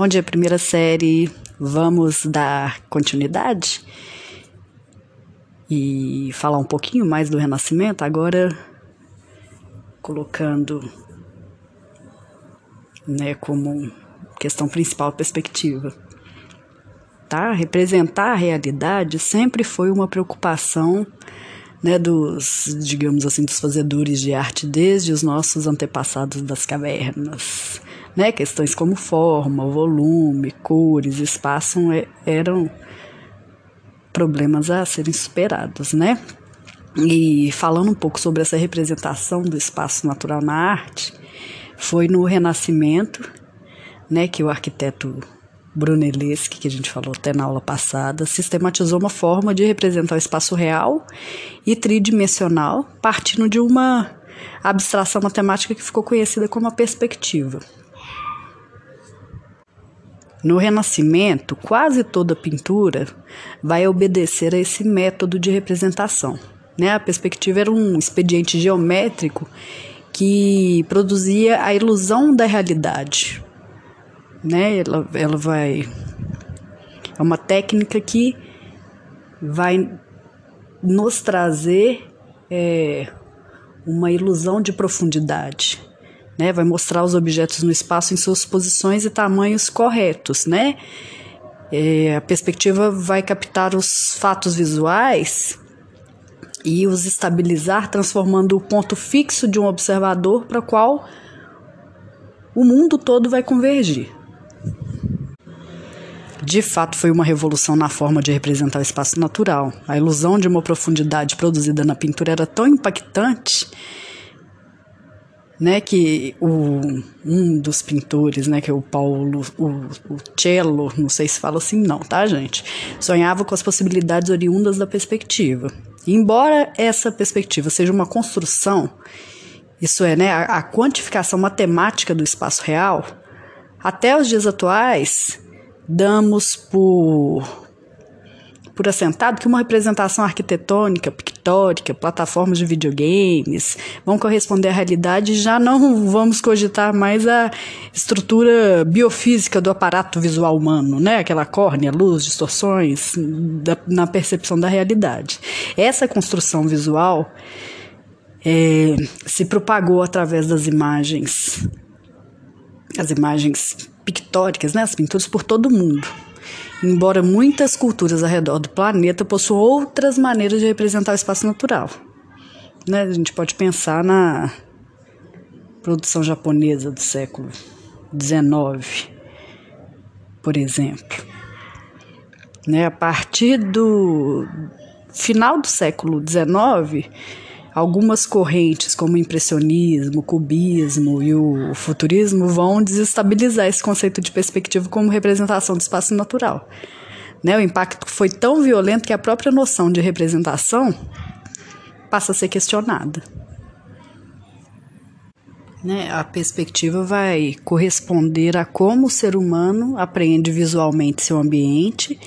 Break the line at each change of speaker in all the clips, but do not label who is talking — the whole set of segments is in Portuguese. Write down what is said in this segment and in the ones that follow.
Bom dia, primeira série. Vamos dar continuidade e falar um pouquinho mais do Renascimento, agora colocando né, como questão principal perspectiva. Tá? Representar a realidade sempre foi uma preocupação né, dos, digamos assim, dos fazedores de arte desde os nossos antepassados das cavernas né? Questões como forma, volume, cores, espaço é, eram problemas a serem superados, né? E falando um pouco sobre essa representação do espaço natural na arte, foi no Renascimento, né, que o arquiteto Brunelleschi, que a gente falou até na aula passada, sistematizou uma forma de representar o espaço real e tridimensional, partindo de uma abstração matemática que ficou conhecida como a perspectiva. No Renascimento, quase toda pintura vai obedecer a esse método de representação. Né? A perspectiva era um expediente geométrico que produzia a ilusão da realidade. Né? Ela, ela vai. É uma técnica que vai nos trazer é, uma ilusão de profundidade né? Vai mostrar os objetos no espaço em suas posições e tamanhos corretos, né? É, a perspectiva vai captar os fatos visuais e os estabilizar, transformando o ponto fixo de um observador para o qual o mundo todo vai convergir. De fato, foi uma revolução na forma de representar o espaço natural. A ilusão de uma profundidade produzida na pintura era tão impactante né, que o, um dos pintores, né, que é o Paulo, o, o Cello, não sei se fala assim não, tá, gente? Sonhava com as possibilidades oriundas da perspectiva. Embora essa perspectiva seja uma construção, isso é, né, a, a quantificação matemática do espaço real, até os dias atuais, damos por por assentado que uma representação arquitetônica, pictórica, plataformas de videogames vão corresponder à realidade e já não vamos cogitar mais a estrutura biofísica do aparato visual humano, né? Aquela córnea, luz, distorções da, na percepção da realidade. Essa construção visual é, se propagou através das imagens, as imagens pictóricas, né? As pinturas por todo o mundo. Embora muitas culturas ao redor do planeta possuam outras maneiras de representar o espaço natural. Né? A gente pode pensar na produção japonesa do século XIX, por exemplo. Né? A partir do final do século XIX, algumas correntes, como o impressionismo, o cubismo e o futurismo, vão desestabilizar esse conceito de perspectiva como representação do espaço natural. Né? O impacto foi tão violento que a própria noção de representação passa a ser questionada. Né? A perspectiva vai corresponder a como o ser humano apreende visualmente seu ambiente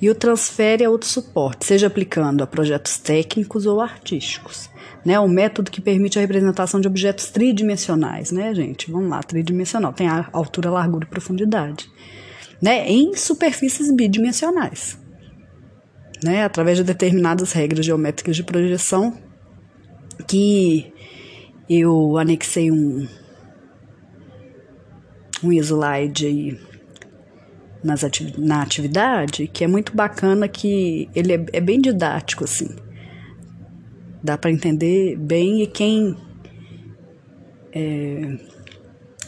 e o transfere a outro suporte, seja aplicando a projetos técnicos ou artísticos né? Um método que permite a representação de objetos tridimensionais, né, gente? Vamos lá, tridimensional. Tem a altura, largura e profundidade, né? Em superfícies bidimensionais, né? Através de determinadas regras geométricas de projeção que eu anexei um um slide aí nas ati na atividade que é muito bacana que ele é, é bem didático assim dá para entender bem e quem é,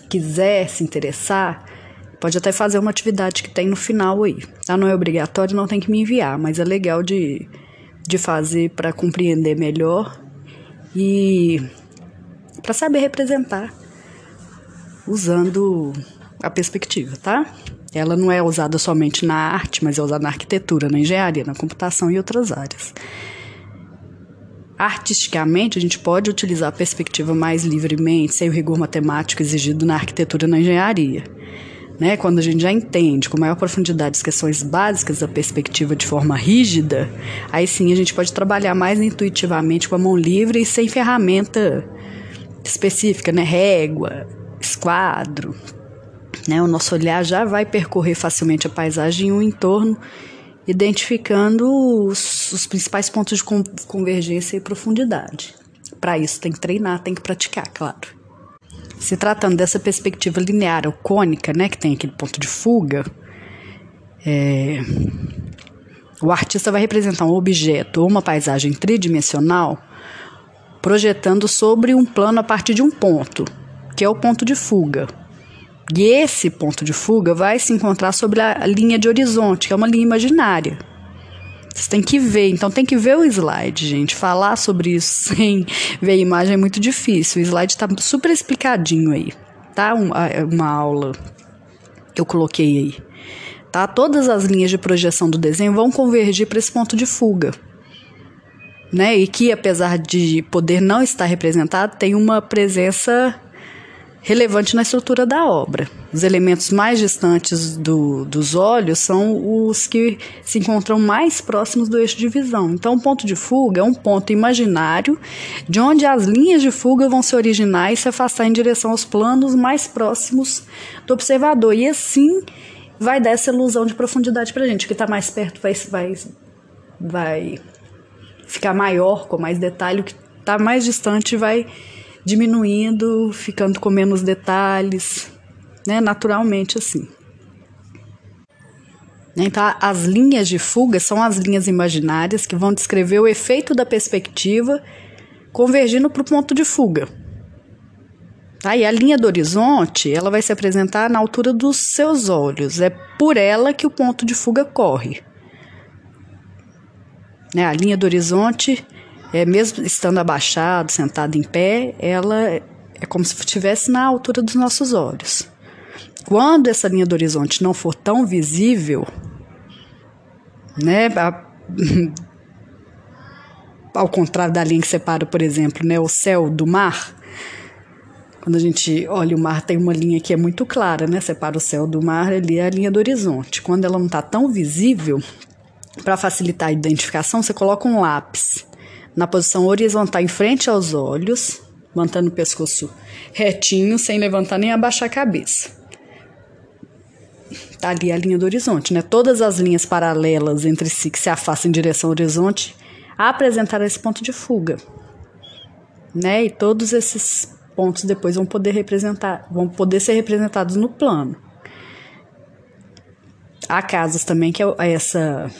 quiser se interessar pode até fazer uma atividade que tem no final aí. Tá? Não é obrigatório, não tem que me enviar, mas é legal de, de fazer para compreender melhor e para saber representar usando a perspectiva, tá? Ela não é usada somente na arte, mas é usada na arquitetura, na engenharia, na computação e outras áreas. Artisticamente, a gente pode utilizar a perspectiva mais livremente, sem o rigor matemático exigido na arquitetura e na engenharia. Né? Quando a gente já entende com maior profundidade as questões básicas da perspectiva de forma rígida, aí sim a gente pode trabalhar mais intuitivamente com a mão livre e sem ferramenta específica, né? Régua, esquadro, Né? O nosso olhar já vai percorrer facilmente a paisagem e o entorno, identificando os, os principais pontos de convergência e profundidade. Para isso, tem que treinar, tem que praticar, claro. Se tratando dessa perspectiva linear ou cônica, né, que tem aquele ponto de fuga, é, o artista vai representar um objeto ou uma paisagem tridimensional projetando sobre um plano a partir de um ponto, que é o ponto de fuga. E esse ponto de fuga vai se encontrar sobre a linha de horizonte, que é uma linha imaginária. Você tem que ver, então tem que ver o slide, gente. Falar sobre isso sem ver a imagem é muito difícil. O slide está super explicadinho aí, tá? Uma aula que eu coloquei aí. Tá? Todas as linhas de projeção do desenho vão convergir para esse ponto de fuga. Né? E que, apesar de poder não estar representado, tem uma presença relevante na estrutura da obra. Os elementos mais distantes do, dos olhos são os que se encontram mais próximos do eixo de visão. Então, o ponto de fuga é um ponto imaginário de onde as linhas de fuga vão se originar e se afastar em direção aos planos mais próximos do observador. E assim vai dar essa ilusão de profundidade para a gente. O que está mais perto vai, vai, vai ficar maior, com mais detalhe, o que está mais distante vai diminuindo, ficando com menos detalhes, né? Naturalmente assim. Então, as linhas de fuga são as linhas imaginárias que vão descrever o efeito da perspectiva convergindo para o ponto de fuga. Tá? E a linha do horizonte, ela vai se apresentar na altura dos seus olhos. É por ela que o ponto de fuga corre. Né? A linha do horizonte, é, mesmo estando abaixado, sentado em pé, ela é como se estivesse na altura dos nossos olhos. Quando essa linha do horizonte não for tão visível, né, a, ao contrário da linha que separa, por exemplo, né, o céu do mar, quando a gente olha o mar, tem uma linha que é muito clara, né? Separa o céu do mar, ali é a linha do horizonte. Quando ela não está tão visível, para facilitar a identificação, você coloca um lápis na posição horizontal em frente aos olhos, mantendo o pescoço retinho, sem levantar nem abaixar a cabeça. Tá ali a linha do horizonte, né? Todas as linhas paralelas entre si que se afastam em direção ao horizonte apresentaram esse ponto de fuga, né? E todos esses pontos depois vão poder representar, vão poder ser representados no plano. Há casos também que é essa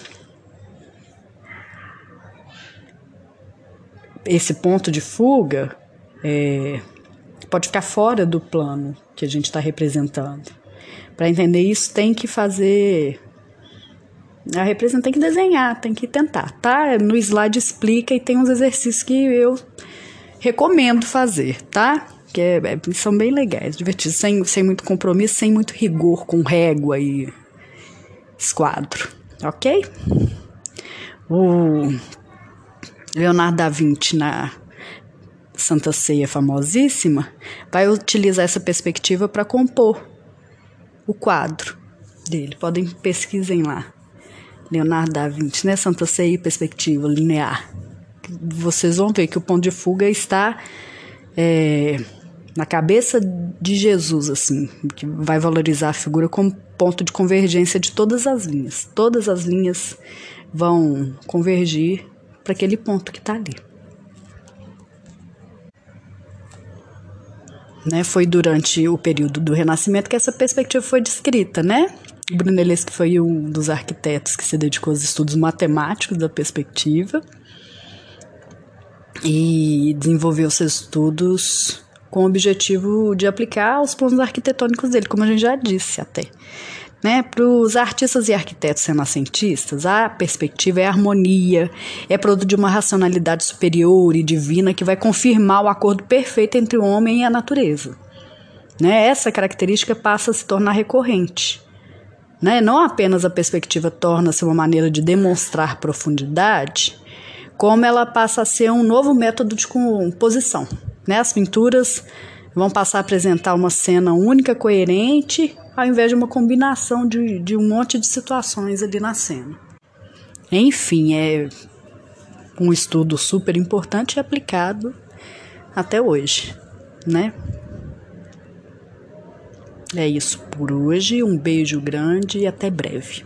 esse ponto de fuga é, pode ficar fora do plano que a gente está representando. Para entender isso, tem que fazer. A representação tem que desenhar, tem que tentar, tá? No slide explica e tem uns exercícios que eu recomendo fazer, tá? Que é, é, são bem legais, divertidos, sem, sem muito compromisso, sem muito rigor com régua e esquadro, ok? O Leonardo da Vinci na Santa Ceia famosíssima vai utilizar essa perspectiva para compor o quadro dele. Podem pesquisem lá. Leonardo da Vinci, né? Santa Ceia e perspectiva linear vocês vão ver que o ponto de fuga está é, na cabeça de Jesus, assim, que vai valorizar a figura como ponto de convergência de todas as linhas. Todas as linhas vão convergir para aquele ponto que está ali. Né, foi durante o período do Renascimento que essa perspectiva foi descrita, né? Brunelleschi foi um dos arquitetos que se dedicou aos estudos matemáticos da perspectiva e desenvolveu seus estudos com o objetivo de aplicar os planos arquitetônicos dele, como a gente já disse até. Né? Para os artistas e arquitetos renascentistas, a perspectiva é a harmonia, é produto de uma racionalidade superior e divina que vai confirmar o acordo perfeito entre o homem e a natureza. Né? Essa característica passa a se tornar recorrente. Né? Não apenas a perspectiva torna-se uma maneira de demonstrar profundidade, como ela passa a ser um novo método de composição. Né? As pinturas vão passar a apresentar uma cena única, coerente, ao invés de uma combinação de, de um monte de situações ali na cena. Enfim, é um estudo super importante e aplicado até hoje, né? É isso por hoje. Um beijo grande e até breve.